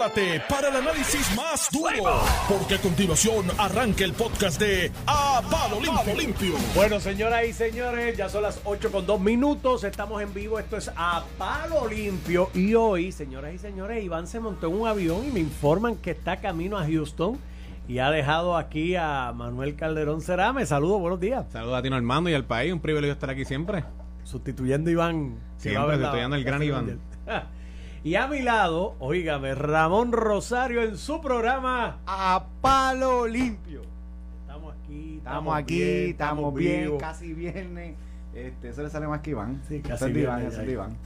prepárate para el análisis más duro, porque a continuación arranca el podcast de A Palo Limpio. Limpio. Bueno, señoras y señores, ya son las 8 con 2 minutos. Estamos en vivo. Esto es A Palo Limpio. Y hoy, señoras y señores, Iván se montó en un avión y me informan que está camino a Houston y ha dejado aquí a Manuel Calderón Cerame. Saludos, buenos días. Saludos a ti, Armando, y al país. Un privilegio estar aquí siempre. Sustituyendo a Iván. Siempre sustituyendo al gran Iván. Y a mi lado, oígame, Ramón Rosario en su programa. a palo limpio. Estamos aquí, Estamos aquí, estamos bien, vivos. casi viernes. Este, eso le sale más que Iván. Sí, casi es Iván, es Iván.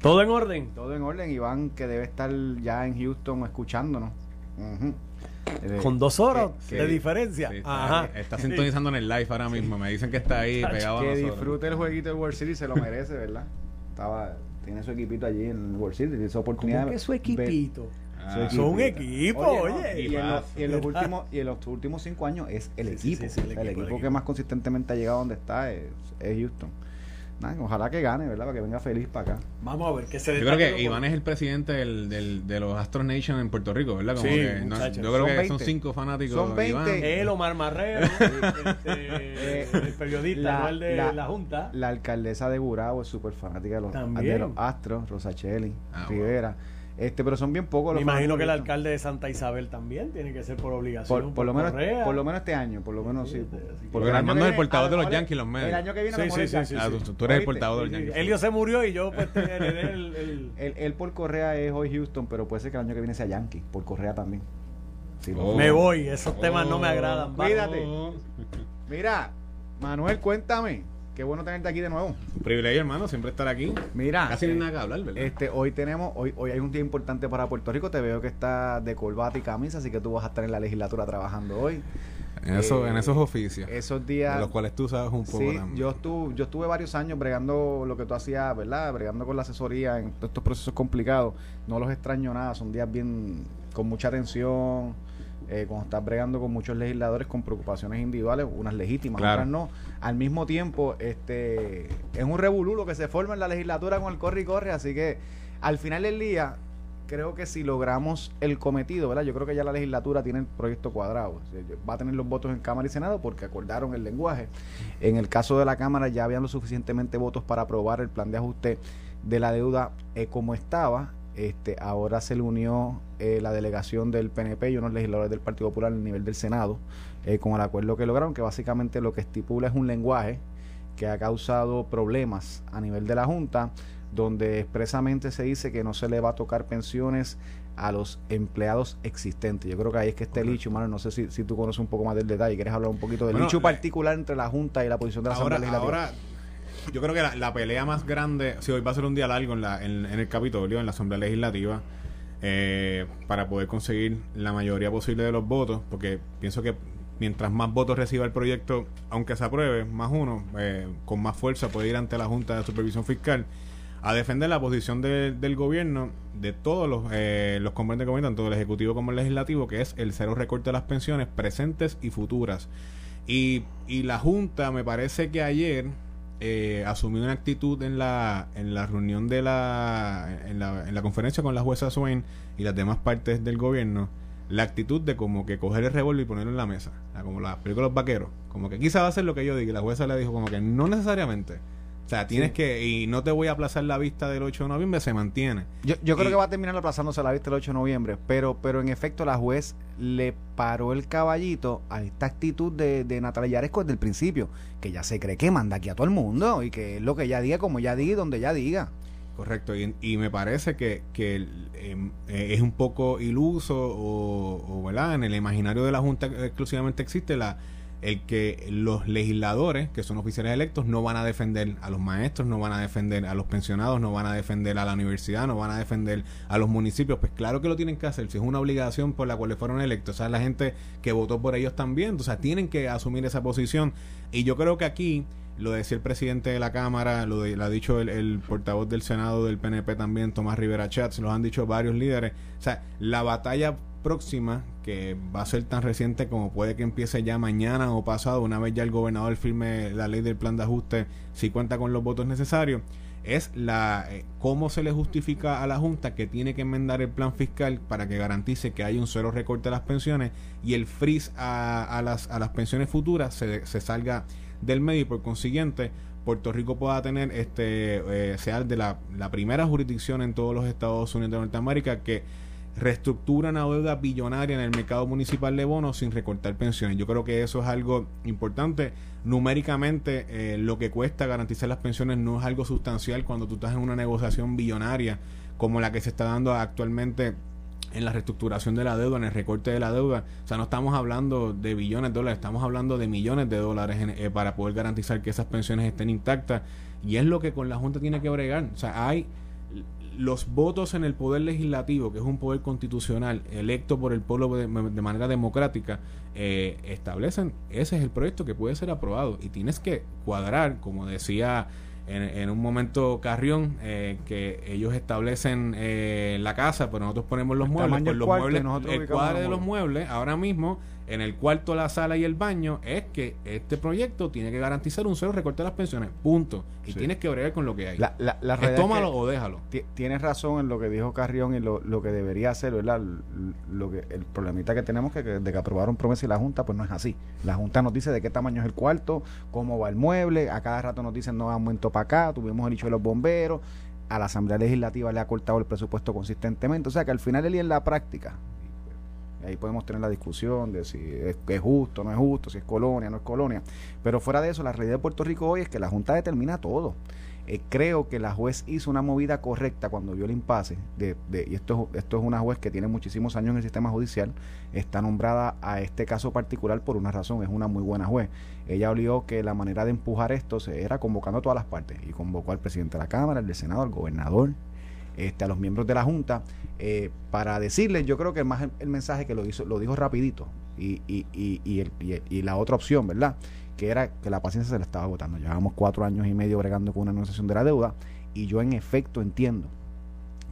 Todo en orden. Todo en orden, Iván, que debe estar ya en Houston escuchándonos. Eh, Con dos horas que- de que- diferencia. Sí, está, Ajá. está sintonizando en el live ahora mismo. Me dicen que está ahí pegado a Que disfrute el jueguito de World Series, se lo merece, ¿verdad? Estaba, tiene su equipito allí en World Series, tiene esa oportunidad. ¿Cómo que su de- equipito? Ah, Son un equipo, Oye, no, y, en los, y en los ¿Verdad? últimos y en los últimos cinco años es el Sí, equipo. sí, sí, el el, equipo, el equipo, equipo. que más consistentemente ha llegado donde está es, es Houston. Ojalá que gane, ¿verdad? Para que venga feliz para acá. Vamos a ver qué se Yo creo que Iván es el presidente del, del- de los Astros Nation en Puerto Rico, ¿verdad? Como Sí, que no- yo creo Son que 20. son cinco fanáticos. Son de Iván. 20. Él, Omar Marrero, este, el periodista, La- no el de la- la, Junta. La alcaldesa de Gurabo es súper fanática de los, de los Astros, Rosacheli, Ah, Rivera. Este, pero son bien pocos Me los imagino que el alcalde de Santa Isabel también tiene que ser por obligación. por, por lo menos correa. por lo menos este año, por lo menos sí. Porque el Armando es el viene, portador a de lo los Yankees, los medios. El año que viene Sí, sí, el sí, Ah, sí. tú, tú eres el ¿Oíste? portador del Sí, Yankee. Elio se murió y yo pues heredé el, el- Él, él por Correa es hoy Houston, pero puede ser que el año que viene sea Yankee, por Correa también. Sí, Oh. Me voy, esos temas no me agradan. va. Cuídate. Mira, Manuel, cuéntame. Qué bueno tenerte aquí de nuevo. Un privilegio, hermano, siempre estar aquí. Mira, Casi no hay eh, nada que hablar, ¿verdad? Este, hoy tenemos, hoy, hoy hay un día importante para Puerto Rico. Te veo que está de corbata y camisa, así que tú vas a estar en la legislatura trabajando hoy. en, eso, eh, en esos oficios. Esos días. de los cuales tú sabes un poco Sí, también. yo estuve, yo estuve varios años bregando lo que tú hacías, ¿verdad? Bregando con la asesoría en todos estos procesos complicados. No los extraño nada, son días bien con mucha atención. Eh, cuando estás bregando con muchos legisladores con preocupaciones individuales, unas legítimas, Claro. otras no. Al mismo tiempo, este es un revolú lo que se forma en la legislatura con el corre y corre, así que al final del día creo que si logramos el cometido, ¿verdad? Yo creo que ya la legislatura tiene el proyecto cuadrado. Va a tener los votos en Cámara y Senado porque acordaron el lenguaje. En el caso de la Cámara ya habían lo suficientemente votos para aprobar el plan de ajuste de la deuda eh, como estaba. Este, ahora se le unió eh, la delegación del PNP y unos legisladores del Partido Popular a nivel del Senado eh, con el acuerdo que lograron, que básicamente lo que estipula es un lenguaje que ha causado problemas a nivel de la Junta, donde expresamente se dice que no se le va a tocar pensiones a los empleados existentes. Yo creo que ahí es que Correcto. hecho, mano. No sé si, si tú conoces un poco más del detalle. ¿Quieres hablar un poquito del Bueno, hecho la- particular entre la Junta y la posición de la ahora, Asamblea Legislativa? ahora, yo creo que la, pelea más grande, si hoy va a ser un día largo en, la, en, en el Capitolio, en la Asamblea Legislativa, eh, para poder conseguir la mayoría posible de los votos, porque pienso que mientras más votos reciba el proyecto, aunque se apruebe, más uno, eh, con más fuerza puede ir ante la Junta de Supervisión Fiscal a defender la posición de- del gobierno, de todos los, eh, los componentes gobierno, tanto el Ejecutivo como el Legislativo, que es el cero recorte de las pensiones presentes y futuras. Y, y la Junta, me parece que ayer eh, asumió una actitud en la, en la reunión de la en, la, en la conferencia con la jueza Swain y las demás partes del gobierno, la actitud de como que coger el revólver y ponerlo en la mesa, como la película de los vaqueros, como que quizá va a ser lo que yo diga, y la jueza le dijo como que no necesariamente. O sea, tienes Sí. que, y no te voy a aplazar la vista del 8 de noviembre, se mantiene. Yo, yo creo Y- que va a terminar aplazándose la vista el 8 de noviembre, pero, pero en efecto la juez le paró el caballito a esta actitud de, de Natalia Yaresco desde el principio, que ya se cree que manda aquí a todo el mundo y que es lo que ella diga, como ella diga y donde ella diga. Correcto, y, y me parece que, que eh, eh, es un poco iluso o, o, ¿verdad? en el imaginario de la Junta exclusivamente existe la el que los legisladores, que son oficiales electos, no van a defender a los maestros, no van a defender a los pensionados, no van a defender a la universidad, no van a defender a los municipios. Pues claro que lo tienen que hacer, si es una obligación por la cual fueron electos, o sea, la gente que votó por ellos también, o sea, tienen que asumir esa posición. Y yo creo que aquí lo decía el presidente de la Cámara, lo, de- lo ha dicho el, portavoz del Senado del PNP también, Tomás Rivera Chats, lo han dicho varios líderes. O sea, la batalla próxima, que va a ser tan reciente como puede que empiece ya mañana o pasado, una vez ya el gobernador firme la ley del plan de ajuste, si cuenta con los votos necesarios, es la eh, cómo se le justifica a la Junta que tiene que enmendar el plan fiscal para que garantice que hay un cero recorte de las pensiones y el freeze a, las, a las pensiones futuras se salga del medio y por consiguiente Puerto Rico pueda tener este eh, sea de la, la primera jurisdicción en todos los Estados Unidos de Norteamérica que reestructura una deuda billonaria en el mercado municipal de bonos sin recortar pensiones. Yo creo que eso es algo importante. Numéricamente, eh, lo que cuesta garantizar las pensiones no es algo sustancial cuando tú estás en una negociación billonaria como la que se está dando actualmente en la reestructuración de la deuda, en el recorte de la deuda. O sea, no estamos hablando de billones de dólares, estamos hablando de millones de dólares eh, para poder garantizar que esas pensiones estén intactas. Y es lo que con la Junta tiene que bregar. O sea, hay los votos en el poder legislativo, que es un poder constitucional electo por el pueblo de, manera democrática, eh, establecen, ese es el proyecto que puede ser aprobado y tienes que cuadrar, como decía en, un momento Carrión, eh, que ellos establecen eh, la casa, pero nosotros ponemos los muebles, pues los muebles el cuadro de los muebles, ahora mismo en el cuarto, la sala y el baño, es que este proyecto tiene que garantizar un cero recorte de las pensiones. Punto. Y tienes que bregar con lo que hay. La, la, tómalo o déjalo. Tienes razón en lo que dijo Carrión y lo, lo que debería hacer, ¿verdad? Lo que, el problemita que tenemos que, de que aprobaron promesa y la Junta, pues no es así. La Junta nos dice de qué tamaño es el cuarto, cómo va el mueble, a cada rato nos dicen no aumento para acá, tuvimos el hecho de los bomberos, a la Asamblea Legislativa le ha cortado el presupuesto consistentemente. O sea que al final el día en la práctica, Ahí podemos tener la discusión de si es, justo, no es justo, si es colonia, no es colonia. Pero fuera de eso, la realidad de Puerto Rico hoy es que la Junta determina todo. Eh, creo que la juez hizo una movida correcta cuando vio el impasse. De, y esto, esto es una juez que tiene muchísimos años en el sistema judicial. Está nombrada a este caso particular por una razón. Es una muy buena juez. Ella olió que la manera de empujar esto se era convocando a todas las partes. Y convocó al presidente de la Cámara, al del Senado, al gobernador, este, a los miembros de la Junta, eh, para decirles, yo creo que más el, mensaje que lo, hizo, lo dijo rapidito, y, y, y, y, la otra opción, ¿verdad? Que era que la paciencia se le estaba agotando. Llevamos cuatro años y medio bregando con una negociación de la deuda, y yo en efecto entiendo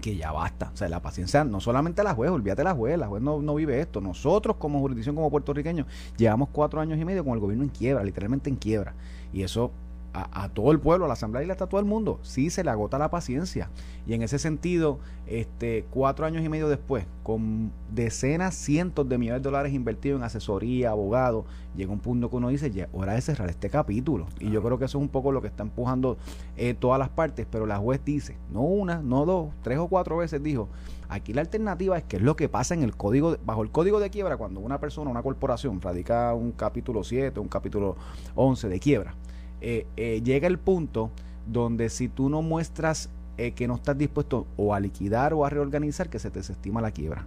que ya basta. O sea, la paciencia, no solamente la juez, olvídate la juez, la juez no, no, vive esto. Nosotros como jurisdicción, como puertorriqueños, llevamos cuatro años y medio con el gobierno en quiebra, literalmente en quiebra. Y eso a, todo el pueblo, a la Asamblea y a todo el mundo. Sí, se le agota la paciencia. Y en ese sentido, este, cuatro años y medio después, con decenas, cientos de millones de dólares invertidos en asesoría, abogado, llega un punto que uno dice, ya, hora de cerrar este capítulo. Y yo creo que eso es un poco lo que está empujando eh, todas las partes, pero la juez dice, no una, no dos, tres o cuatro veces dijo, aquí la alternativa es que es lo que pasa en el código, bajo el código de quiebra, cuando una persona, una corporación, radica un capítulo 7, un capítulo 11 de quiebra eh, eh, llega el punto donde si tú no muestras eh, que no estás dispuesto o a liquidar o a reorganizar, que se te desestima la quiebra.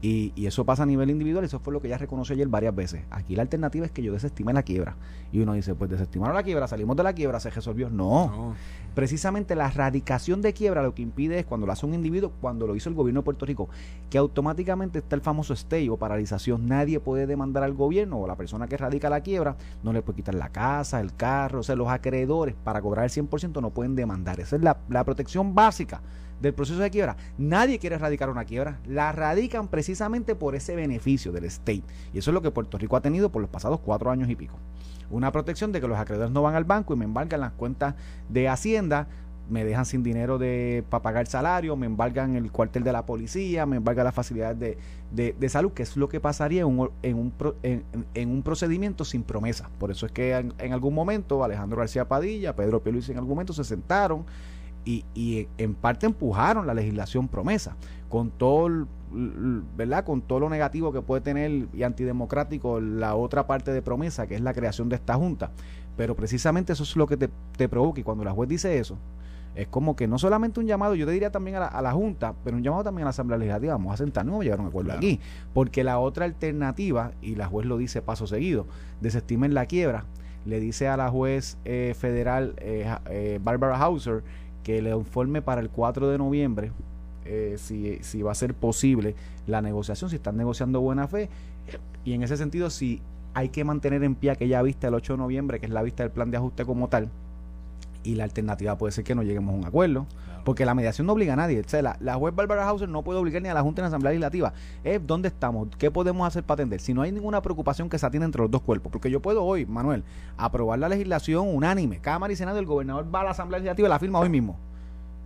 Y, y, eso pasa a nivel individual, eso fue lo que ya reconoció ayer varias veces. Aquí la alternativa es que yo desestime la quiebra. Y uno dice, pues desestimaron la quiebra, salimos de la quiebra, se resolvió. No. Precisamente la erradicación de quiebra lo que impide es cuando lo hace un individuo, cuando lo hizo el gobierno de Puerto Rico, que automáticamente está el famoso stay o paralización. Nadie puede demandar al gobierno o la persona que radica la quiebra, no le puede quitar la casa, el carro, o sea, los acreedores para cobrar el 100% no pueden demandar. Esa es la, la protección básica del proceso de quiebra. Nadie quiere erradicar una quiebra. La radican precisamente por ese beneficio del state. Y eso es lo que Puerto Rico ha tenido por los pasados cuatro años y pico. Una protección de que los acreedores no van al banco y me embargan las cuentas de Hacienda me dejan sin dinero de para pagar salario, me embargan el cuartel de la policía, me embargan las facilidades de, de, salud, que es lo que pasaría en un, en un, en, un procedimiento sin promesa. Por eso es que en, algún momento Alejandro García Padilla, Pedro Luis en algún momento se sentaron y, en parte empujaron la legislación promesa con todo ¿verdad? con todo lo negativo que puede tener y antidemocrático la otra parte de promesa que es la creación de esta junta pero precisamente eso es lo que te, provoca y cuando la juez dice eso es como que no solamente un llamado, yo te diría también a la, Junta, pero un llamado también a la Asamblea Legislativa, vamos a sentarnos, vamos a llegar a un acuerdo aquí, porque la otra alternativa, y la juez lo dice paso seguido, desestimen la quiebra, le dice a la juez eh, federal eh, eh, Barbara Hauser que le informe para el 4 de noviembre eh, si, si va a ser posible la negociación, si están negociando buena fe. Y en ese sentido, si hay que mantener en pie aquella vista el 8 de noviembre, que es la vista del plan de ajuste como tal, y la alternativa puede ser que no lleguemos a un acuerdo. Porque la mediación no obliga a nadie. O sea, la, la, juez Barbara Hauser no puede obligar ni a la Junta ni a la Asamblea Legislativa. Es dónde estamos, qué podemos hacer para atender. Si no hay ninguna preocupación que se atienda entre los dos cuerpos. Porque yo puedo hoy, Manuel, aprobar la legislación unánime. Cámara y Senado, el gobernador va a la Asamblea Legislativa y la firma hoy mismo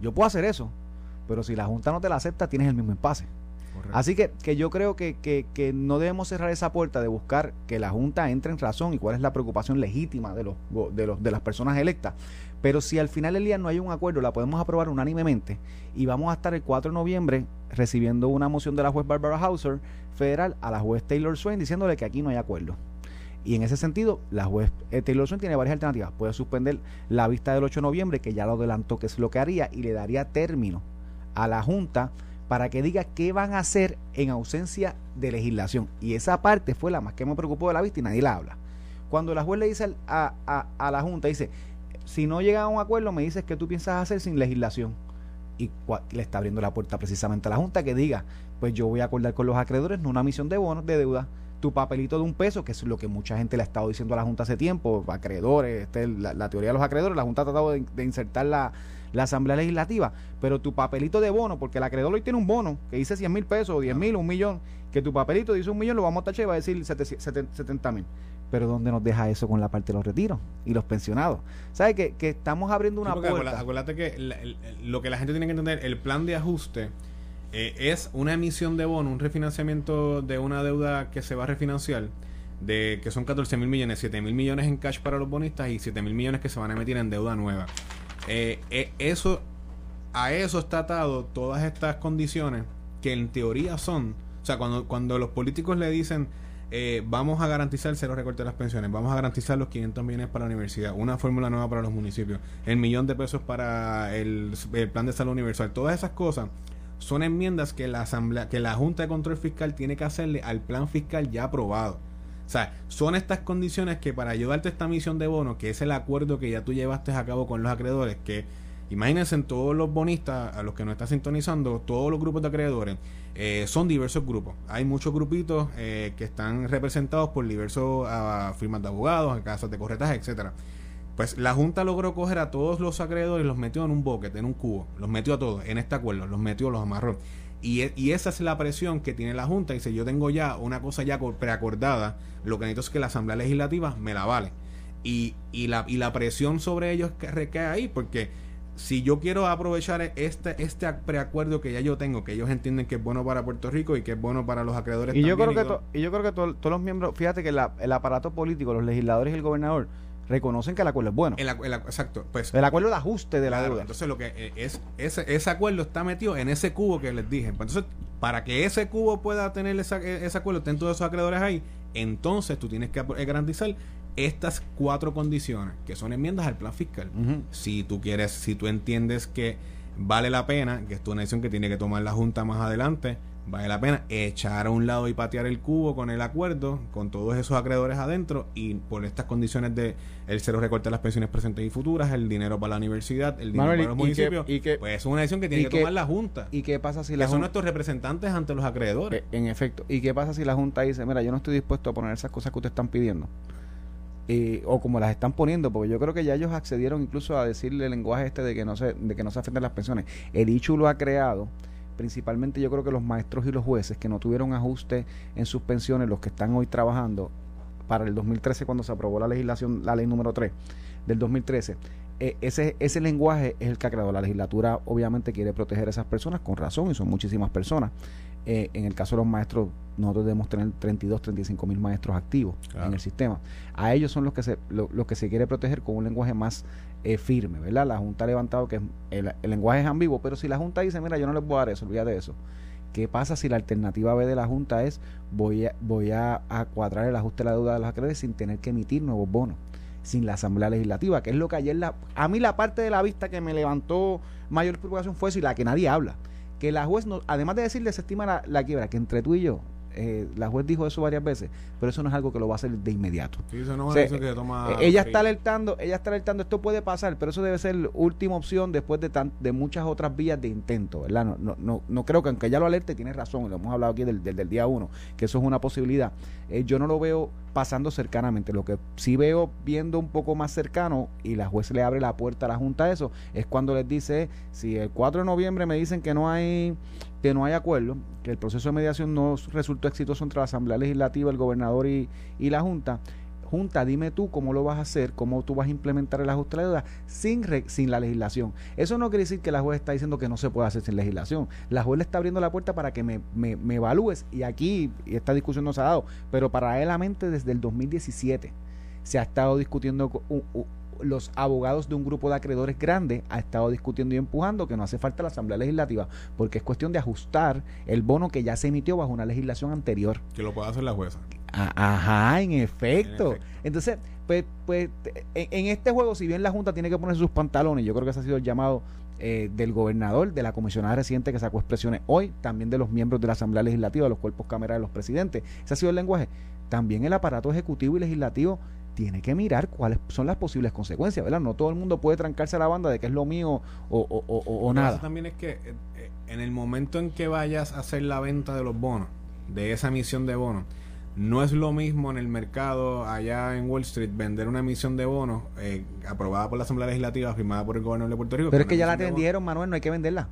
Yo puedo hacer eso, pero si la Junta no te la acepta, tienes el mismo impasse. Así que, que yo creo que, que, que, no debemos cerrar esa puerta de buscar que la Junta entre en razón y cuál es la preocupación legítima de, los, de, los, de las personas electas. Pero si al final del día no hay un acuerdo, la podemos aprobar unánimemente y vamos a estar el 4 de noviembre recibiendo una moción de la juez Barbara Hauser federal a la juez Taylor Swain diciéndole que aquí no hay acuerdo. Y en ese sentido, la juez eh, Taylor Swain tiene varias alternativas. Puede suspender la vista del 8 de noviembre, que ya lo adelantó que es lo que haría, y le daría término a la Junta para que diga qué van a hacer en ausencia de legislación. Y esa parte fue la más que me preocupó de la vista y nadie la habla. Cuando la juez le dice a, a, la Junta, dice, si no llega a un acuerdo, me dices que tú piensas hacer sin legislación. Y le está abriendo la puerta precisamente a la Junta que diga, pues yo voy a acordar con los acreedores, no una misión de bonos, de deuda, tu papelito de un peso, que es lo que mucha gente le ha estado diciendo a la Junta hace tiempo, acreedores, este, la, teoría de los acreedores, la Junta ha tratado de insertar la, la Asamblea Legislativa, pero tu papelito de bono, porque el acreedor hoy tiene un bono que dice 100 mil pesos, o 10 mil, un millón, que tu papelito dice un millón, lo vamos a tachar y va a decir 70 mil. Pero ¿dónde nos deja eso con la parte de los retiros y los pensionados? ¿Sabes? Que, que estamos abriendo una puerta. Acuérdate que lo que la gente tiene que entender, el plan de ajuste eh, es una emisión de bono, un refinanciamiento de una deuda que se va a refinanciar de que son 14 mil millones, 7 mil millones en cash para los bonistas y 7 mil millones que se van a meter en deuda nueva. Eh, eh, eso, a eso está atado todas estas condiciones que en teoría son, o sea, cuando, cuando los políticos le dicen eh, vamos a garantizar cero recorte de las pensiones, vamos a garantizar los 500 millones para la universidad, una fórmula nueva para los municipios, el millón de pesos para el, el plan de salud universal, todas esas cosas son enmiendas que la asamblea, que la Junta de Control Fiscal tiene que hacerle al plan fiscal ya aprobado. O sea, son estas condiciones que para ayudarte a esta misión de bono, que es el acuerdo que ya tú llevaste a cabo con los acreedores, que imagínense en todos los bonistas, a los que nos está sintonizando, todos los grupos de acreedores, eh, son diversos grupos. Hay muchos grupitos eh, que están representados por diversos uh, firmas de abogados, casas de corretaje, etcétera. Pues la Junta logró coger a todos los acreedores y los metió en un boquete, en un cubo. Los metió a todos en este acuerdo, los metió, los amarró. E, y, esa es la presión que tiene la Junta. Dice, yo tengo ya una cosa ya preacordada, lo que necesito es que la Asamblea Legislativa me la vale. Y, y, la, y la presión sobre ellos recae ahí, porque si yo quiero aprovechar este, este preacuerdo que ya yo tengo, que ellos entienden que es bueno para Puerto Rico y que es bueno para los acreedores. Y yo creo que, y yo creo que todos los miembros, fíjate que el aparato político, los legisladores y el gobernador, reconocen que el acuerdo es bueno. El, exacto. Pues, el acuerdo de ajuste de la deuda. Entonces, lo que eh, es ese, ese acuerdo está metido en ese cubo que les dije. Pues, entonces, para que ese cubo pueda tener esa, e, ese acuerdo, estén todos esos acreedores ahí, entonces tú tienes que eh, garantizar estas cuatro condiciones, que son enmiendas al plan fiscal. Si tú quieres, si tú entiendes que vale la pena, que es una decisión que tiene que tomar la Junta más adelante, vale la pena echar a un lado y patear el cubo con el acuerdo, con todos esos acreedores adentro y por estas condiciones de el cero recorte de las pensiones presentes y futuras, el dinero para la universidad, el dinero para los municipios, y que, pues es una decisión que tiene que, tomar la Junta. ¿Y qué pasa si la son nuestros representantes ante los acreedores? Eh, en efecto. ¿Y qué pasa si la Junta dice, mira, yo no estoy dispuesto a poner esas cosas que ustedes están pidiendo? O como las están poniendo, porque yo creo que ya ellos accedieron incluso a decirle el lenguaje este de que no se, de que no se afecten las pensiones. El ICHU lo ha creado principalmente yo creo que los maestros y los jueces que no tuvieron ajuste en sus pensiones, los que están hoy trabajando para el 2013 cuando se aprobó la legislación, la ley número 3 del 2013, eh, ese, ese lenguaje es el que ha creado la legislatura, obviamente quiere proteger a esas personas con razón y son muchísimas personas. Eh, en el caso de los maestros, nosotros debemos tener 32, 35 mil maestros activos en el sistema. A ellos son los que se, lo, que se quiere proteger con un lenguaje más eh, firme, ¿verdad? La Junta ha levantado que el, lenguaje es ambiguo, pero si la Junta dice, mira, yo no les voy a dar eso, olvídate de eso. ¿Qué pasa si la alternativa B de la Junta es voy a, voy a, cuadrar el ajuste de la deuda de los acreedores sin tener que emitir nuevos bonos? sin la Asamblea Legislativa, que es lo que ayer la, a mí la parte de la vista que me levantó mayor preocupación fue si la que nadie habla que la juez, no, además de decir desestima la, la quiebra, que entre tú y yo, eh, la juez dijo eso varias veces, pero eso no es algo que lo va a hacer de inmediato. ella está alertando, ella está alertando, esto puede pasar, pero eso debe ser la última opción después de, de muchas otras vías de intento, ¿verdad? No, no, no, no creo que aunque ella lo alerte, tiene razón, lo hemos hablado aquí del, del, día uno, que eso es una posibilidad. Eh, yo no lo veo pasando cercanamente, lo que sí veo viendo un poco más cercano y la juez le abre la puerta a la Junta a eso, es cuando les dice, si el 4 de noviembre me dicen que no hay que no hay acuerdo, que el proceso de mediación no resultó exitoso entre la Asamblea Legislativa, el gobernador y, la Junta, Junta, dime tú cómo lo vas a hacer, cómo tú vas a implementar el ajuste de la deuda sin, sin la legislación. Eso no quiere decir que la juez está diciendo que no se puede hacer sin legislación. La juez le está abriendo la puerta para que me, me, evalúes y aquí esta discusión no se ha dado, pero paralelamente desde el 2017 se ha estado discutiendo los abogados de un grupo de acreedores grande ha estado discutiendo y empujando que no hace falta la Asamblea Legislativa, porque es cuestión de ajustar el bono que ya se emitió bajo una legislación anterior. Que lo pueda hacer la jueza. Ajá, en efecto. Entonces, pues, pues en, este juego, si bien la Junta tiene que poner sus pantalones, yo creo que ese ha sido el llamado eh, del gobernador, de la comisionada reciente que sacó expresiones hoy, también de los miembros de la Asamblea Legislativa, de los cuerpos cámara de los presidentes. Ese ha sido el lenguaje. También el aparato ejecutivo y legislativo tiene que mirar cuáles son las posibles consecuencias, ¿verdad? No todo el mundo puede trancarse a la banda de que es lo mío o, o, o, o nada. también es que eh, eh, en el momento en que vayas a hacer la venta de los bonos, de esa emisión de bonos, no es lo mismo en el mercado allá en Wall Street vender una emisión de bonos eh, aprobada por la Asamblea Legislativa, firmada por el gobierno de Puerto Rico. Pero es que ya la vendieron, Manuel, no hay que venderla.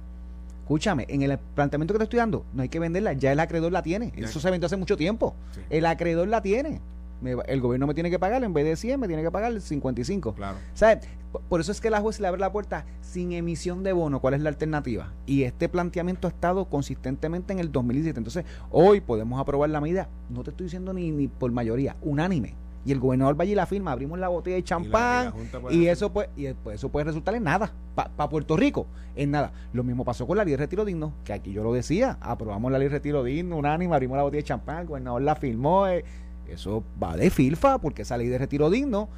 Escúchame, en el planteamiento que te estoy dando, no hay que venderla, ya el acreedor la tiene. Eso se vendió hace mucho tiempo. El acreedor la tiene el gobierno me tiene que pagar, en vez de 100 me tiene que pagar el 55. Claro. ¿Sabes? Por eso es que la juez le abre la puerta sin emisión de bono. ¿Cuál es la alternativa? Y este planteamiento ha estado consistentemente en el 2017. Entonces, hoy podemos aprobar la medida, no te estoy diciendo ni, ni por mayoría, unánime. Y el gobernador va allí la firma, abrimos la botella de champán y, eso puede, y pues, eso puede resultar en nada. Para Puerto Rico, en nada. Lo mismo pasó con la ley de retiro digno, que aquí yo lo decía, aprobamos la ley de retiro digno, unánime, abrimos la botella de champán, el gobernador la firmó. Eh, eso va de filfa porque esa ley de retiro digno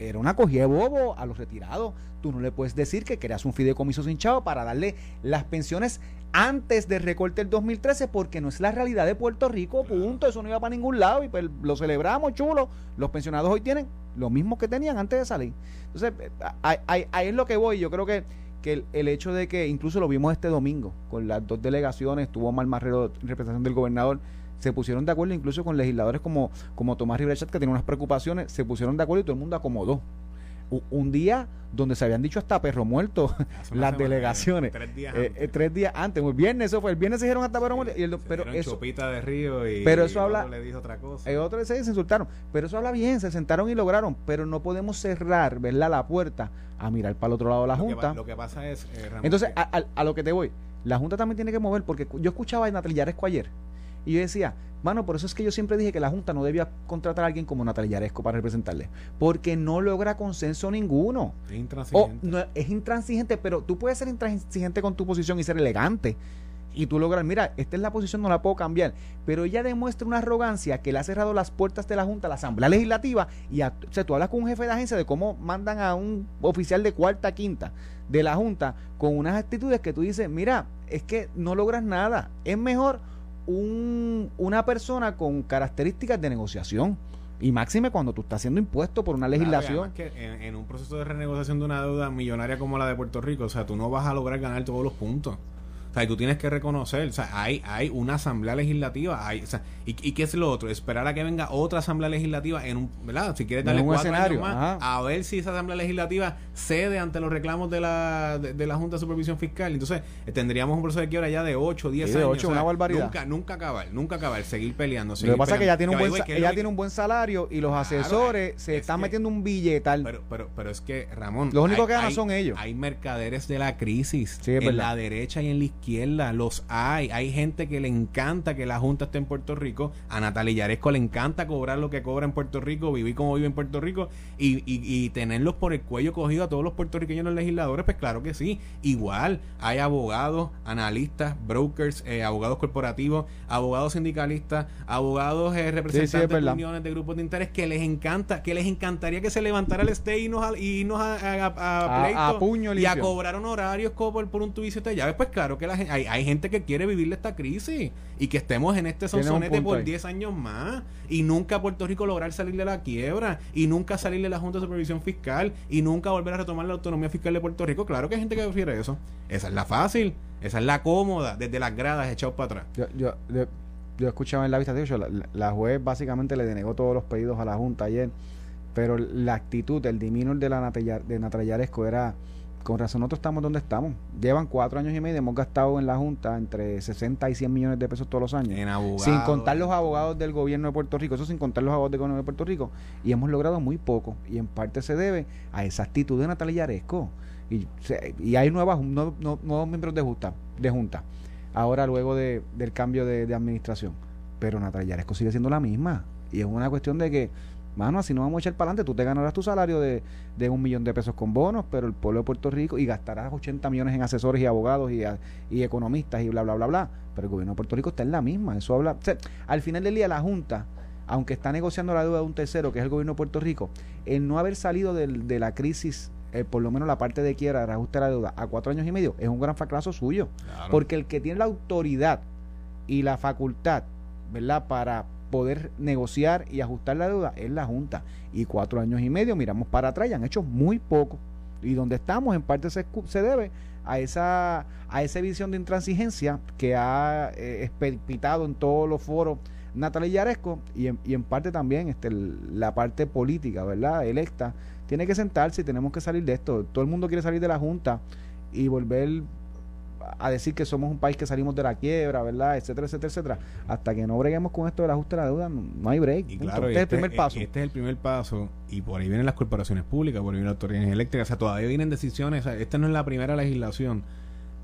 era una cogida de bobo a los retirados. Tú no le puedes decir que creas un fideicomiso sin chavo para darle las pensiones antes del recorte del 2013 porque no es la realidad de Puerto Rico, punto. Eso no iba para ningún lado y pues lo celebramos, chulo. Los pensionados hoy tienen lo mismo que tenían antes de salir. Entonces, ahí, es lo que voy. Yo creo que, que el, el, hecho de que incluso lo vimos este domingo con las dos delegaciones, tuvo Mal Marrero en representación del gobernador se pusieron de acuerdo incluso con legisladores como, como Tomás Rivera que tiene unas preocupaciones, se pusieron de acuerdo y todo el mundo acomodó. un día donde se habían dicho hasta perro muerto las delegaciones. Tres días, eh, antes. Eh, tres días antes. El viernes eso fue. El viernes se dijeron hasta perro muerto. Y el, pero eso, de río y, pero eso habla, le dijo otra cosa. El otro se, insultaron. Pero eso habla bien. Se sentaron y lograron. Pero no podemos cerrar, ¿verdad? La puerta a mirar para el otro lado de la Junta. lo que pasa es. Eh, Entonces, a, a, lo que te voy. La Junta también tiene que mover. Porque yo escuchaba a Natalia Yaresco ayer y yo decía, mano, por eso es que yo siempre dije que la Junta no debía contratar a alguien como Natalia Yaresco para representarle, porque no logra consenso ninguno. Es intransigente. es intransigente, pero tú puedes ser intransigente con tu posición y ser elegante. Y tú logras, mira, esta es la posición, no la puedo cambiar. Pero ella demuestra una arrogancia que le ha cerrado las puertas de la Junta, a la Asamblea Legislativa, y a, o sea, tú hablas con un jefe de agencia de cómo mandan a un oficial de cuarta, quinta de la Junta con unas actitudes que tú dices, mira, es que no logras nada. Es mejor un, una persona con características de negociación. Y máxime cuando tú estás haciendo impuesto por una legislación. que en, un proceso de renegociación de una deuda millonaria como la de Puerto Rico, o sea, tú no vas a lograr ganar todos los puntos. O sea, tú tienes que reconocer, o sea, hay, hay una asamblea legislativa, hay, o sea, y, qué es lo otro? Esperar a que venga otra asamblea legislativa en un, ¿verdad? Si quieres darle un cuatro escenario, más, a ver si esa asamblea legislativa cede ante los reclamos de la, de, la Junta de Supervisión Fiscal. Entonces, eh, tendríamos un proceso de quiebra ya de 8, 10 años. 8, una barbaridad. Nunca, nunca acabar, nunca acabar, seguir peleando. lo que pasa es que ella tiene, un buen, ella tiene un buen salario y los asesores se están metiendo un billetal. Pero, pero, pero es que, Ramón. Los únicos que ganan son ellos. Hay mercaderes de la crisis en la derecha y en la izquierda. Los hay. Hay gente que le encanta que la Junta esté en Puerto Rico. A Natalia Yaresco le encanta cobrar lo que cobra en Puerto Rico, vivir como vive en Puerto Rico y, y, tenerlos por el cuello cogido a todos los puertorriqueños los legisladores. Pues claro que sí. Igual hay abogados, analistas, brokers, eh, abogados corporativos, abogados sindicalistas, abogados eh, representantes de uniones de grupos de interés que les encanta, que les encantaría que se levantara el este y nos, y nos a, a, pleito y a cobrar honorarios por, por un tubicio de llaves. Pues claro que la, hay, hay gente que quiere vivir esta crisis y que estemos en este sonsonete por 10 años más y nunca Puerto Rico lograr salir de la quiebra y nunca salir de la Junta de Supervisión Fiscal y nunca volver a retomar la autonomía fiscal de Puerto Rico. Claro que hay gente que prefiere eso. Esa es la fácil, esa es la cómoda, desde las gradas echados para atrás. Yo, yo, yo, escuchaba en la vista de hecho, la, la, juez básicamente le denegó todos los pedidos a la Junta ayer, pero la actitud, el demeanor de la de Natalia Yaresco era con razón nosotros estamos donde estamos. Llevan cuatro años y medio, hemos gastado en la Junta entre 60 y 100 millones de pesos todos los años. En abogados. Sin contar los abogados del gobierno de Puerto Rico, eso sin contar los abogados del gobierno de Puerto Rico. Y hemos logrado muy poco. Y en parte se debe a esa actitud de Natalia Yaresco. Y, se- y hay nuevas, nuevos, nuevos miembros de junta, de junta. Ahora luego de- del cambio de, de administración. Pero Natalia Yaresco sigue siendo la misma. Y es una cuestión de que, mano, así no vamos a echar para adelante. Tú te ganarás tu salario de, de un millón de pesos con bonos, pero el pueblo de Puerto Rico, y gastarás 80 millones en asesores y abogados y, a- y economistas y bla, bla, bla, bla. Pero el gobierno de Puerto Rico está en la misma. Eso habla. o sea, al final del día, la Junta, aunque está negociando la deuda de un tercero, que es el gobierno de Puerto Rico, el no haber salido del- de la crisis, eh, por lo menos la parte de quiebra, de ajuste de la deuda, a cuatro años y medio, es un gran fracaso suyo. Claro. Porque el que tiene la autoridad y la facultad, ¿verdad?, para poder negociar y ajustar la deuda es la Junta. Y cuatro años y medio, miramos para atrás y han hecho muy poco. Y donde estamos, en parte se, se debe a esa, a esa visión de intransigencia que ha eh, en todos los foros Natalia Yaresco y en, y en parte también este, la parte política, ¿verdad?, electa, tiene que sentarse y tenemos que salir de esto. Todo el mundo quiere salir de la Junta y volver a decir que somos un país que salimos de la quiebra, ¿verdad? Etcétera, etcétera, etcétera. Hasta que no breguemos con esto del ajuste de la deuda, no, hay break. Y claro, este es el este- primer paso. Este es el primer paso. Y por ahí vienen las corporaciones públicas, por ahí vienen las autoridades eléctricas. O sea, todavía vienen decisiones. O sea, esta no es la primera legislación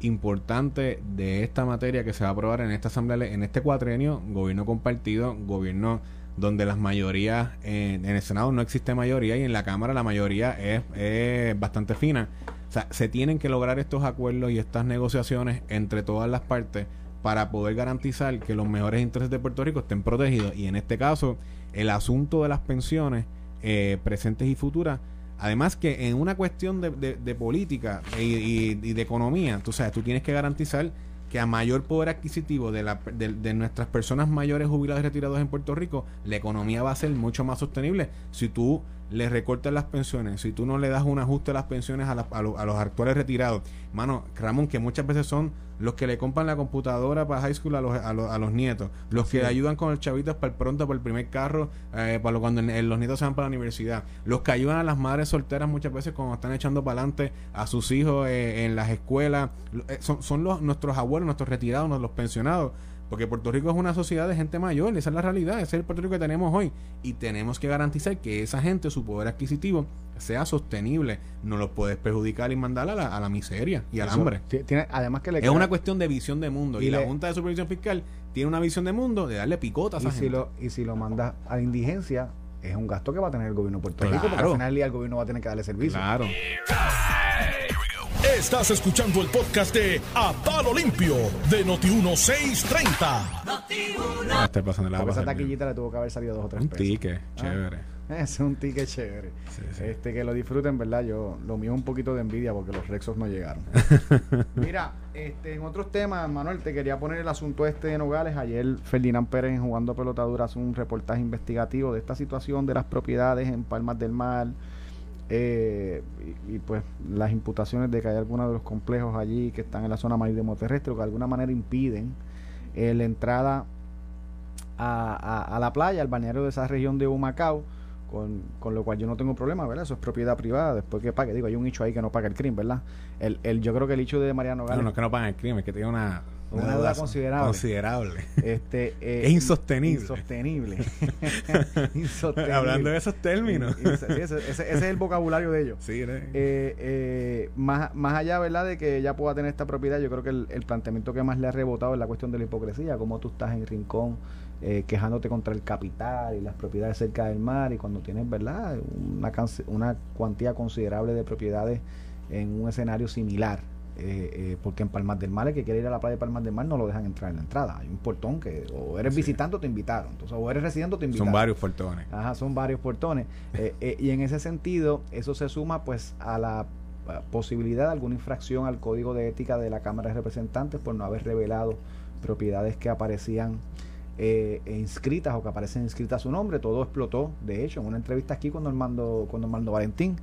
importante de esta materia que se va a aprobar en esta asamblea, le- en este cuatrenio, gobierno compartido, gobierno donde las mayorías, en, en el Senado no existe mayoría y en la Cámara la mayoría es, es bastante fina. O sea, se tienen que lograr estos acuerdos y estas negociaciones entre todas las partes para poder garantizar que los mejores intereses de Puerto Rico estén protegidos. Y en este caso, el asunto de las pensiones eh, presentes y futuras, además que en una cuestión de, de- política y, y- de economía, tú sabes, tú tienes que garantizar que a mayor poder adquisitivo de, la, de, de nuestras personas mayores jubilados y retirados en Puerto Rico, la economía va a ser mucho más sostenible. Si tú le recortas las pensiones, si tú no le das un ajuste a las pensiones a, a lo- a los actuales retirados, mano, Ramón, que muchas veces son los que le compran la computadora para high school a los, a los, a los nietos, los que le ayudan con el chavitos para el pronto, para el primer carro, eh, para lo- cuando los nietos se van para la universidad, los que ayudan a las madres solteras muchas veces cuando están echando para adelante a sus hijos eh, en las escuelas, eh, son, son los, nuestros abuelos, nuestros retirados, los pensionados. Porque Puerto Rico es una sociedad de gente mayor, esa es la realidad, ese es el Puerto Rico que tenemos hoy. Y tenemos que garantizar que esa gente, su poder adquisitivo, sea sostenible. No los puedes perjudicar y mandar a la, a la miseria y al Eso, hambre. tiene- además que le Es queda- una cuestión de visión de mundo. Y, Y la Junta de Supervisión Fiscal tiene una visión de mundo de darle picota a esa y si lo y si lo mandas a la indigencia es un gasto que va a tener el gobierno de Puerto Rico porque al final el gobierno va a tener que darle servicio Claro. Estás escuchando el podcast de A Palo Limpio de Noti1630. Va a estar pasando la Porque esa taquillita le tuvo que haber salido dos o tres Un pesos. ticket, chévere. es un ticket chévere. Sí, sí. este que lo disfruten verdad yo lo mío es un poquito de envidia porque los Rexos no llegaron. Mira este en otros temas Manuel te quería poner el asunto este de Nogales. Ayer Ferdinand Pérez en jugando pelotadura hace un reportaje investigativo de esta situación de las propiedades en Palmas del Mar eh, y, y, pues las imputaciones de que hay algunos de los complejos allí que están en la zona marítimo terrestre que de alguna manera impiden eh, la entrada a, a- a la playa, al balneario de esa región de Humacao, con, con lo cual yo no tengo problema, ¿verdad? Eso es propiedad privada, después que pague, digo, hay un hecho ahí que no paga el crimen, ¿verdad? El, el, yo creo que el hecho de Mariano No, Gales, no es que no pagan el crimen, es que tiene una, Una deuda considerable. considerable. este, eh, Es insostenible. Insostenible. insostenible. Hablando de esos términos. Ese, ese- ese- ese es el vocabulario de ellos. Sí, ¿no? Eh, eh, más, más allá, ¿verdad?, de que ella pueda tener esta propiedad, yo creo que el, el planteamiento que más le ha rebotado es la cuestión de la hipocresía, como tú estás en Rincón eh, quejándote contra el capital y las propiedades cerca del mar y cuando tienes, ¿verdad?, una, una cuantía considerable de propiedades en un escenario similar. Eh, eh, porque en Palmas del Mar, el que quiere ir a la playa de Palmas del Mar no lo dejan entrar en la entrada. Hay un portón que o eres Sí. visitante o te invitaron. Entonces, o eres residente te invitaron. Son varios portones. Ajá, son varios portones. Eh, eh, y en ese sentido, eso se suma pues a la posibilidad de alguna infracción al código de ética de la Cámara de Representantes por no haber revelado propiedades que aparecían eh, inscritas o que aparecen inscritas a su nombre. Todo explotó, de hecho, en una entrevista aquí con Normando, con Normando Valentín,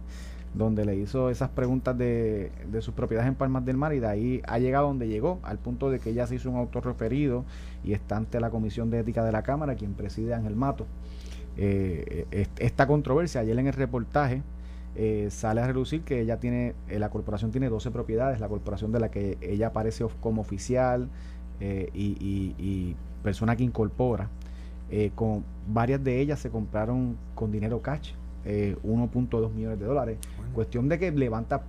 donde le hizo esas preguntas de, de sus propiedades en Palmas del Mar y de ahí ha llegado donde llegó, al punto de que ella se hizo un autorreferido y está ante la Comisión de Ética de la Cámara, quien preside Ángel Mato. Eh, est- esta controversia, ayer en el reportaje, eh, sale a relucir que ella tiene, eh, la corporación tiene 12 propiedades, la corporación de la que ella aparece como oficial eh, y, y- y persona que incorpora. Eh, con varias de ellas se compraron con dinero cash, eh, 1.2 millones de dólares. Cuestión de que levanta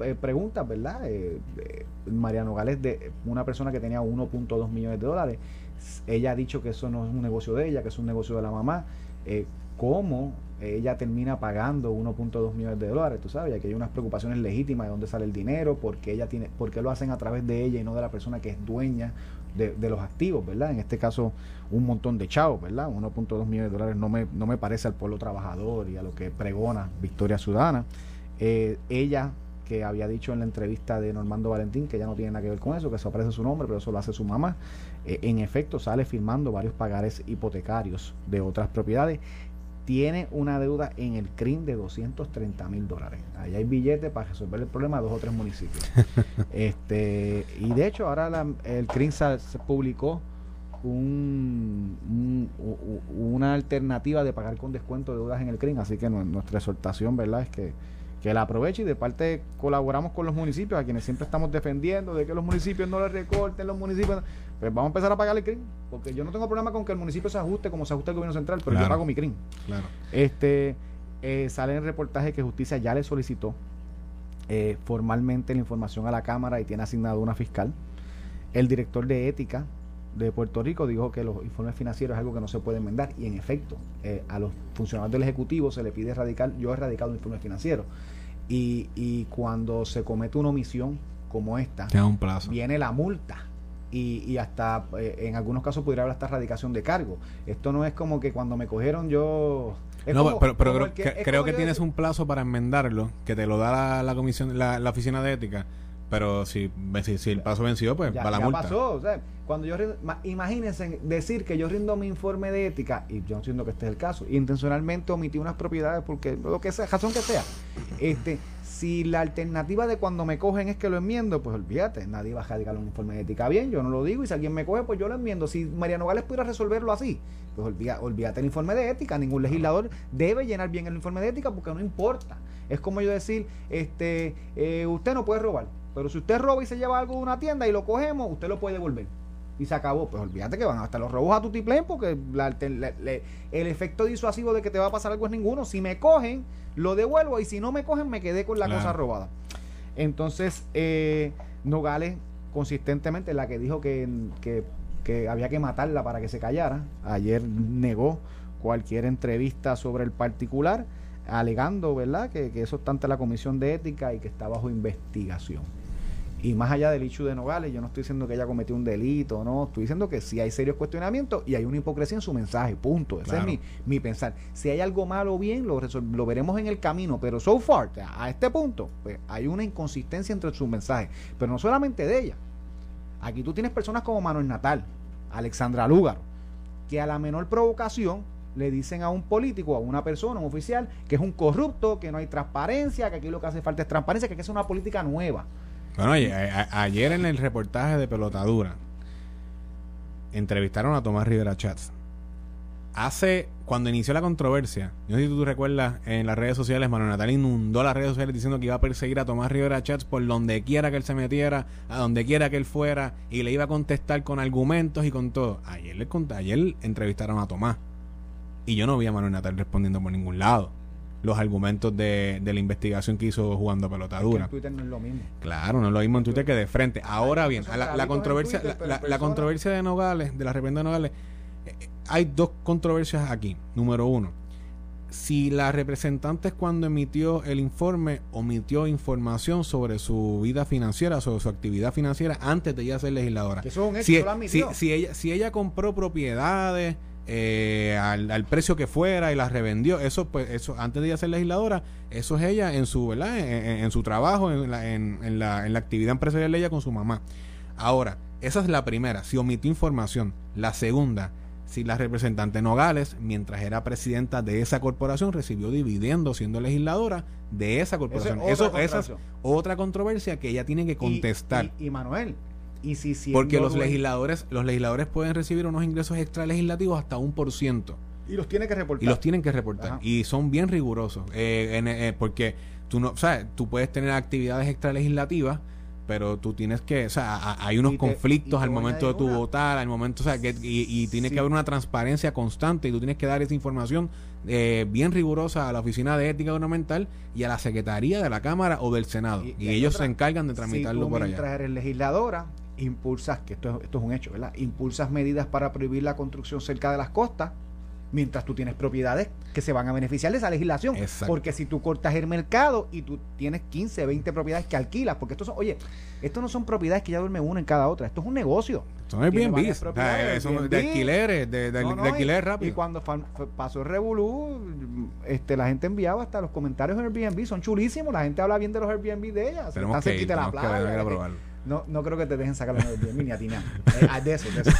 eh, preguntas, ¿verdad? Eh, eh, Mariano Gales, de una persona que tenía 1.2 millones de dólares, ella ha dicho que eso no es un negocio de ella, que es un negocio de la mamá. Eh, ¿Cómo ella termina pagando 1.2 millones de dólares? Tú sabes, que hay unas preocupaciones legítimas de dónde sale el dinero, porque ella tiene, por qué lo hacen a través de ella y no de la persona que es dueña de, los activos, ¿verdad? En este caso, un montón de chavos, ¿verdad? 1.2 millones de dólares no me, no me parece al pueblo trabajador y a lo que pregona Victoria Ciudadana. Eh, ella, que había dicho en la entrevista de Normando Valentín que ya no tiene nada que ver con eso, que eso aparece su nombre, pero eso lo hace su mamá, eh, en efecto sale firmando varios pagares hipotecarios de otras propiedades. Tiene una deuda en el CRIM de 230 mil dólares. Ahí hay billetes para resolver el problema de dos o tres municipios. este Y de hecho, ahora la- el CRIM se publicó un, un- una alternativa de pagar con descuento de deudas en el CRIM. Así que nu- nuestra exhortación, ¿verdad?, es que, que la aproveche y de parte colaboramos con los municipios, a quienes siempre estamos defendiendo de que los municipios no les recorten, los municipios. Pues vamos a empezar a pagar el CRIM, porque yo no tengo problema con que el municipio se ajuste como se ajusta el gobierno central, pero yo pago mi CRIM. Claro. Este eh, sale en el reportaje que justicia ya le solicitó eh, formalmente la información a la Cámara y tiene asignado una fiscal. El director de ética de Puerto Rico dijo que los informes financieros es algo que no se puede enmendar y en efecto eh, a los funcionarios del Ejecutivo se le pide erradicar, yo he erradicado un informe financiero y, y cuando se comete una omisión como esta, un plazo. viene la multa. Y, y hasta eh, en algunos casos pudiera haber hasta erradicación de cargo. Esto no es como que cuando me cogieron yo. es no, como- pero, pero como creo, que- creo que tienes decir- un plazo para enmendarlo, que te lo da la, la comisión, la, la oficina de ética. Pero si, si, si el paso venció, pues ya, va la ya multa. pasó. o sea, cuando yo rindo- imagínense decir que yo rindo mi informe de ética, y yo entiendo que este es el caso, y intencionalmente omití unas propiedades porque lo que sea, razón que sea. Este, si la alternativa de cuando me cogen es que lo enmiendo, pues olvídate, nadie va a radicar un informe de ética bien, yo no lo digo, y si alguien me coge, pues yo lo enmiendo. Si Mariano Gales pudiera resolverlo así, pues olvida- olvídate el informe de ética, ningún legislador debe llenar bien el informe de ética porque no importa. Es como yo decir, este, eh, usted no puede robar, pero si usted roba y se lleva algo de una tienda y lo cogemos, usted lo puede devolver. Y se acabó. Pues olvídate que van hasta los robos a porque la alter- le- le- el efecto disuasivo de que te va a pasar algo es ninguno. Si me cogen, lo devuelvo y si no me cogen, me quedé con la Claro. cosa robada. Entonces, eh, Nogales consistentemente, la que dijo que, que, que había que matarla para que se callara, ayer negó cualquier entrevista sobre el particular, alegando, ¿verdad?, que, que eso está ante la Comisión de Ética y que está bajo investigación. Y más allá del hecho de Nogales, yo no estoy diciendo que ella cometió un delito, no, estoy diciendo que sí hay serios cuestionamientos y hay una hipocresía en su mensaje, punto. Ese Claro. es mi, mi pensar. Si hay algo malo o bien, lo, lo veremos en el camino, pero so far, a este punto, pues hay una inconsistencia entre sus mensajes, pero no solamente de ella. Aquí tú tienes personas como Manuel Natal, Alexandra Lúgaro, que a la menor provocación le dicen a un político, a una persona, a un oficial, que es un corrupto, que no hay transparencia, que aquí lo que hace falta es transparencia, que hay que hacer una política nueva. Bueno, a- ayer en el reportaje de Pelotadura entrevistaron a Tomás Rivera Chats. Hace, cuando inició la controversia, no sé si tú recuerdas, en las redes sociales, Manuel Natal inundó las redes sociales diciendo que iba a perseguir a Tomás Rivera Chats por donde quiera que él se metiera, a donde quiera que él fuera, y le iba a contestar con argumentos y con todo. Ayer, le ayer entrevistaron a Tomás. Y yo no vi a Manuel Natal respondiendo por ningún lado los argumentos de, de la investigación que hizo jugando a Que pelotadura. en Twitter no es lo mismo. Claro, no es lo mismo en Twitter que de frente. Ahora bien, la, la controversia, Twitter, la, controversia de Nogales, de la reprenda de Nogales, eh, eh, hay dos controversias aquí. Número uno, si la representante cuando emitió el informe omitió información sobre su vida financiera, sobre su actividad financiera antes de ella ser legisladora. Que eso es un hecho, Si, lo si, si ella, si ella compró propiedades eh, al, al precio que fuera y las revendió, eso pues eso antes de ella ser legisladora, eso es ella en su ¿verdad? En, en- en su trabajo, en la, en, en la, en la actividad empresarial de ella con su mamá. Ahora, esa es la primera, si omitió información. La segunda, si la representante Nogales, mientras era presidenta de esa corporación, recibió dividendos siendo legisladora de esa corporación. otra Eso, esa es otra controversia que ella tiene que Y- contestar. Y, y Manuel, y si siendo Porque los legisladores, los legisladores pueden recibir unos ingresos extra legislativos hasta un por ciento. Y los tiene que reportar. Y los tienen que reportar. Ajá. Y son bien rigurosos. eh, en- eh, porque tú no, o sea, tú puedes tener actividades extralegislativas, pero tú tienes que, o sea, a- hay unos te- conflictos al momento de tu una. votar, al momento, o sea, que, y, y tiene Sí. que haber una transparencia constante y tú tienes que dar esa información eh, bien rigurosa a la Oficina de Ética Gubernamental y a la Secretaría de la Cámara o del Senado. Y, ellos otra- se encargan de si tramitarlo tú por mientras allá. eres legisladora, impulsas, que esto, es- esto es un hecho, ¿verdad? Impulsas medidas para prohibir la construcción cerca de las costas, mientras tú tienes propiedades que se van a beneficiar de esa legislación. Exacto. Porque si tú cortas el mercado y tú tienes 15, 20 propiedades que alquilas, porque estos son, oye, estos no son propiedades que ya duerme una en cada otra, esto es un negocio. Son Airbnb, son de alquileres, de, de, No, y- alquiler Y rápido. cuando fa- fue- pasó el Revolú, este, la gente enviaba hasta los comentarios en Airbnb, son chulísimos, la gente habla bien de los Airbnb de ellas, Tenemos están que ir, de la tenemos playa. que. No, no creo que te dejen sacar los Airbnb ni a ti nada. Eh, ah, de eso, de eso.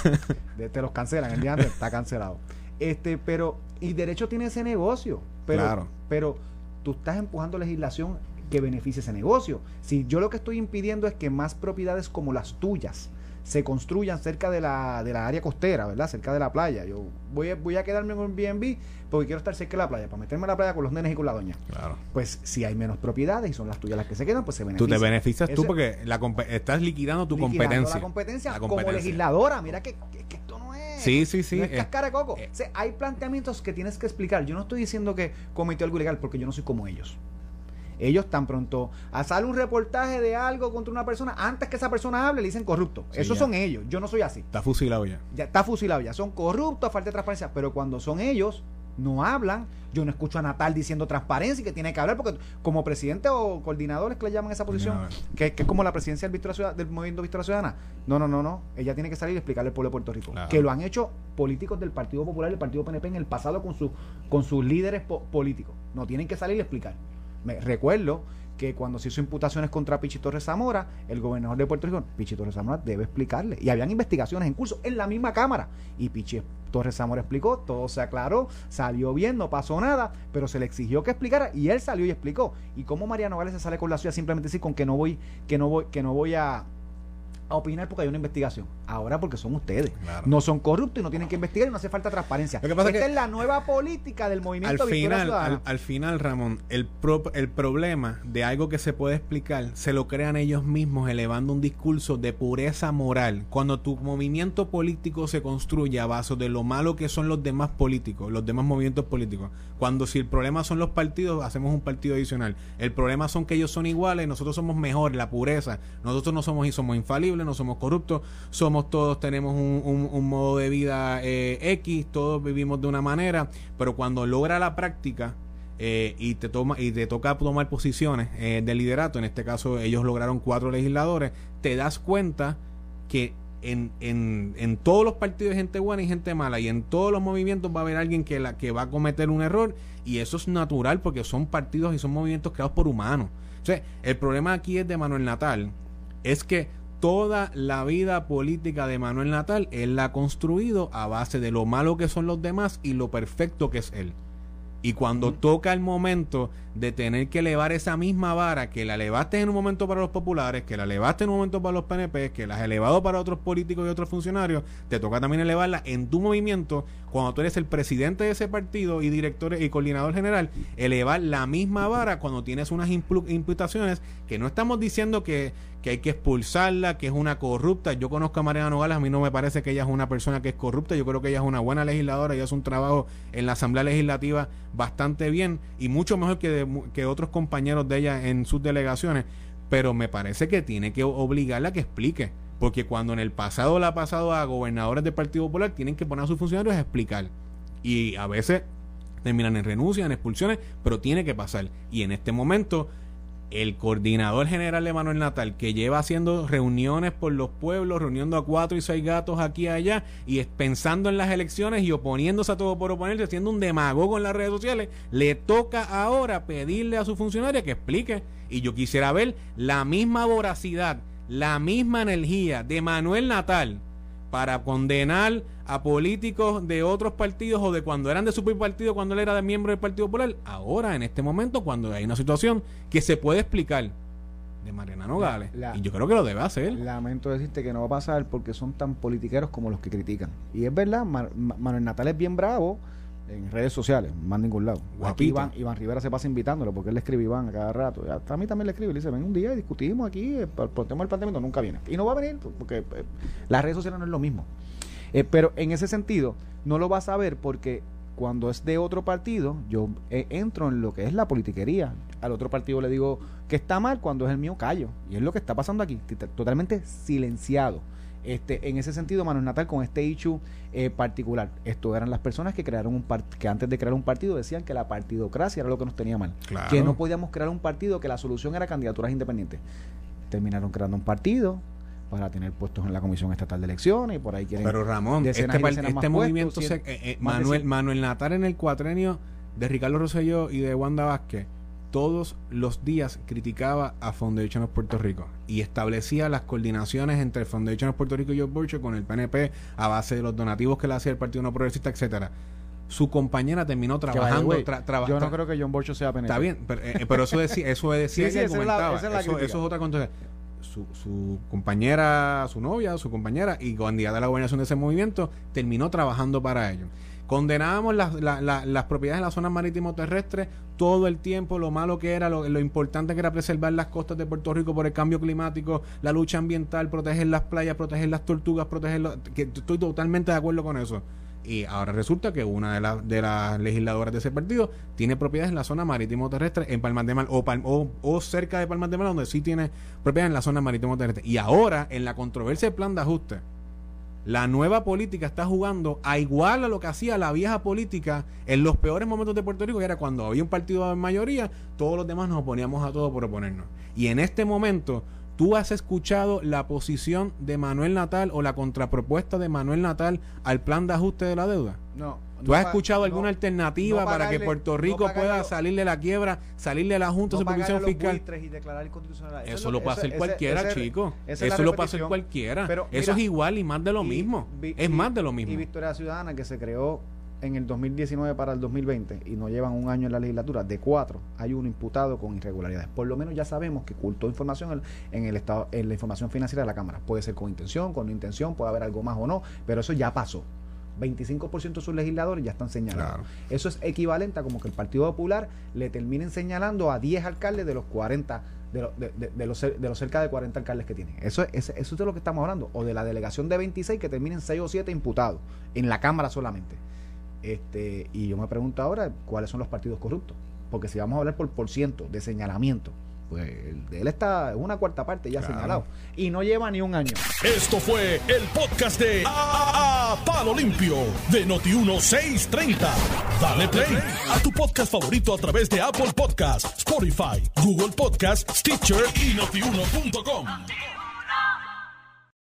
De- te los cancelan, el día antes está cancelado. Este, pero, y derecho tiene ese negocio. Pero, Claro. pero tú estás empujando legislación que beneficie ese negocio. Si yo lo que estoy impidiendo es que más propiedades como las tuyas se construyan cerca de la, de la área costera, ¿verdad? Cerca de la playa. Yo voy a, voy a quedarme en un Airbnb porque quiero estar cerca de la playa, para meterme a la playa con los nenes y con la doña. Claro. Pues si hay menos propiedades y son las tuyas las que se quedan, pues se Tú benefician. te beneficias tú porque la estás liquidando tu liquidando competencia. La competencia, La como competencia. legisladora. Mira que, que- que esto no es. Sí, sí, sí. No es eh, cascara de coco. eh. O sea, hay planteamientos que tienes que explicar. Yo no estoy diciendo que cometió algo ilegal porque yo no soy como ellos. Ellos tan pronto a sale un reportaje de algo contra una persona, antes que esa persona hable, le dicen corrupto. Sí, Esos ya. son ellos. Yo no soy así. Está fusilado ya. Ya está fusilado ya. Son corruptos, falta de transparencia. Pero cuando son ellos, no hablan. Yo no escucho a Natal diciendo transparencia y que tiene que hablar porque como presidente o coordinadores que le llaman esa posición, que, que es como la presidencia del, Ciudad- del movimiento Victoria Ciudadana. No, no, no, no. Ella tiene que salir y explicarle al pueblo de Puerto Rico. Claro. Que lo han hecho políticos del Partido Popular y del Partido PNP en el pasado con, su, con sus líderes po- políticos. No tienen que salir y explicar. Me recuerdo que cuando se hizo imputaciones contra Pichi Torres Zamora, el gobernador de Puerto Rico, Pichi Torres Zamora debe explicarle. Y habían investigaciones en curso en la misma Cámara. Y Pichi Torres Zamora explicó, todo se aclaró, salió bien, no pasó nada, pero se le exigió que explicara y él salió y explicó. Y cómo Mariano Gales se sale con la suya simplemente decir con que no voy, que no voy, que no voy a, a opinar porque hay una investigación. Ahora porque son ustedes. Claro. No son corruptos y no tienen que investigar y no hace falta transparencia. Lo que pasa es Esta que- es la nueva política del Al movimiento Victoria final, al, al final, Ramón, el, pro- el problema de algo que se puede explicar se lo crean ellos mismos elevando un discurso de pureza moral. Cuando tu movimiento político se construye a base de lo malo que son los demás políticos, los demás movimientos políticos. Cuando si el problema son los partidos, hacemos un partido adicional. El problema son que ellos son iguales, nosotros somos mejores, la pureza. Nosotros no somos y somos infalibles, no somos corruptos, somos todos, tenemos un, un- modo de vida eh, X, todos vivimos de una manera, pero cuando logra la práctica eh, y te toma y te toca tomar posiciones eh, de liderato, en este caso ellos lograron cuatro legisladores, te das cuenta que en, en, en todos los partidos hay gente buena y gente mala y en todos los movimientos va a haber alguien que, la, que va a cometer un error y eso es natural porque son partidos y son movimientos creados por humanos. O el problema aquí es de Manuel Natal, es que toda la vida política de Manuel Natal él la ha construido a base de lo malo que son los demás y lo perfecto que es él. Y cuando toca el momento de tener que elevar esa misma vara que la elevaste en un momento para los populares, que la elevaste en un momento para los PNP, que la has elevado para otros políticos y otros funcionarios, te toca también elevarla en tu movimiento cuando tú eres el presidente de ese partido y director y coordinador general, elevar la misma vara cuando tienes unas imputaciones que no estamos diciendo que, que hay que expulsarla, que es una corrupta. Yo conozco a Mariana Nogales, a mí no me parece que ella es una persona que es corrupta, yo creo que ella es una buena legisladora, ella hace un trabajo en la Asamblea Legislativa bastante bien y mucho mejor que, de que otros compañeros de ella en sus delegaciones, pero me parece que tiene que obligarla a que explique. Porque cuando en el pasado la ha pasado a gobernadores del Partido Popular, tienen que poner a sus funcionarios a explicar. Y a veces terminan en renuncia, en expulsiones, pero tiene que pasar. Y en este momento, el coordinador general de Manuel Natal, que lleva haciendo reuniones por los pueblos, reuniendo a cuatro y seis gatos aquí y allá, y pensando en las elecciones y oponiéndose a todo por oponerse, siendo un demagogo en las redes sociales, le toca ahora pedirle a su funcionaria que explique. Y yo quisiera ver la misma voracidad, la misma energía de Manuel Natal para condenar a políticos de otros partidos o de cuando eran de su propio partido, cuando él era de miembro del Partido Popular, ahora en este momento, cuando hay una situación que se puede explicar de Mariana Nogales, La- y yo creo que lo debe hacer. Lamento decirte que no va a pasar porque son tan politiqueros como los que critican. Y es verdad, Ma- Ma- Manuel Natal es bien bravo, en redes sociales, más ningún lado. Aquí. Iván, Iván Rivera se pasa invitándolo porque él le escribe a Iván a cada rato. Y hasta a mí también le escribe. Le dice, ven un día y discutimos aquí eh, el tema del planteamiento. Nunca viene. Y no va a venir porque eh, las redes sociales no es lo mismo. Eh, pero en ese sentido, no lo vas a ver porque cuando es de otro partido, yo eh, entro en lo que es la politiquería. Al otro partido le digo que está mal, cuando es el mío callo. Y es lo que está pasando aquí, totalmente silenciado. Este, en ese sentido, Manuel Natal con este issue eh, particular, esto eran las personas que crearon un que antes de crear un partido decían que la partidocracia era lo que nos tenía mal, Claro. que no podíamos crear un partido, que la solución era candidaturas independientes. Terminaron creando un partido para tener puestos en la Comisión Estatal de Elecciones y por ahí quieren Pero Ramón, este, este movimiento, se- eh, eh, Manuel, Manuel Natal en el cuatrenio de Ricardo Rosselló y de Wanda Vázquez, todos los días criticaba a Foundation of Puerto Rico y establecía las coordinaciones entre Foundation of Puerto Rico y George Burcho con el PNP a base de los donativos que le hacía el Partido No Progresista, etcétera. Su compañera terminó trabajando, tra- yo no creo que John Borcho sea PNP. Está bien, pero, eh, pero eso decía, eso decía Sí, sí, que esa es la- esa es eso, eso es otra cosa. Su, su compañera, su novia, su compañera y candidata a la gobernación de ese movimiento terminó trabajando para ello. Condenábamos las, la- la- las propiedades de las zonas marítimo terrestres todo el tiempo, lo malo que era, lo, importante que era preservar las costas de Puerto Rico por el cambio climático, la lucha ambiental, proteger las playas, proteger las tortugas, proteger los- que estoy totalmente de acuerdo con eso. Y ahora resulta que una de, las de las legisladoras de ese partido tiene propiedades en la zona marítimo terrestre, en Palmas de Mar o, o cerca de Palmas de Mar, donde sí tiene propiedades en la zona marítimo terrestre. Y ahora, en la controversia del plan de ajuste, la nueva política está jugando a igual a lo que hacía la vieja política en los peores momentos de Puerto Rico, que era cuando había un partido en mayoría, todos los demás nos oponíamos a todo por oponernos. Y en este momento, ¿tú has escuchado la posición de Manuel Natal o la contrapropuesta de Manuel Natal al plan de ajuste de la deuda? No. ¿Tú has escuchado alguna alternativa para que Puerto Rico pagarle pueda salir de la quiebra, salir de la Junta de Supervisión Fiscal? y declarar. Eso, es lo puede hacer cualquiera, ese- chico. esa Eso lo puede hacer cualquiera. Pero, Eso es igual y más de lo y mismo. vi- es y- más de lo mismo. Y Victoria Ciudadana, que se creó en el 2019 para el 2020 y no llevan un año en la legislatura, de cuatro, hay un imputado con irregularidades. Por lo menos ya sabemos que ocultó información en, en el estado, en la información financiera de la Cámara. Puede ser con intención, con no intención, puede haber algo más o no, pero eso ya pasó. 25% de sus legisladores ya están señalados. Claro. Eso es equivalente a como que el Partido Popular le terminen señalando a 10 alcaldes de los 40, de, lo- de- de- de los, de los cerca de 40 alcaldes que tienen. Eso es, eso es de lo que estamos hablando. O de la delegación de 26 que terminen 6 o 7 imputados en la Cámara solamente. Este, y yo me pregunto ahora cuáles son los partidos corruptos. Porque si vamos a hablar por por ciento de señalamiento, pues de él está en una cuarta parte ya Claro. señalado. Y no lleva ni un año. Esto fue el podcast de A, A- Palo Limpio de Noti1630. Dale play a tu podcast favorito a través de Apple Podcasts, Spotify, Google Podcasts, Stitcher y notiuno.com.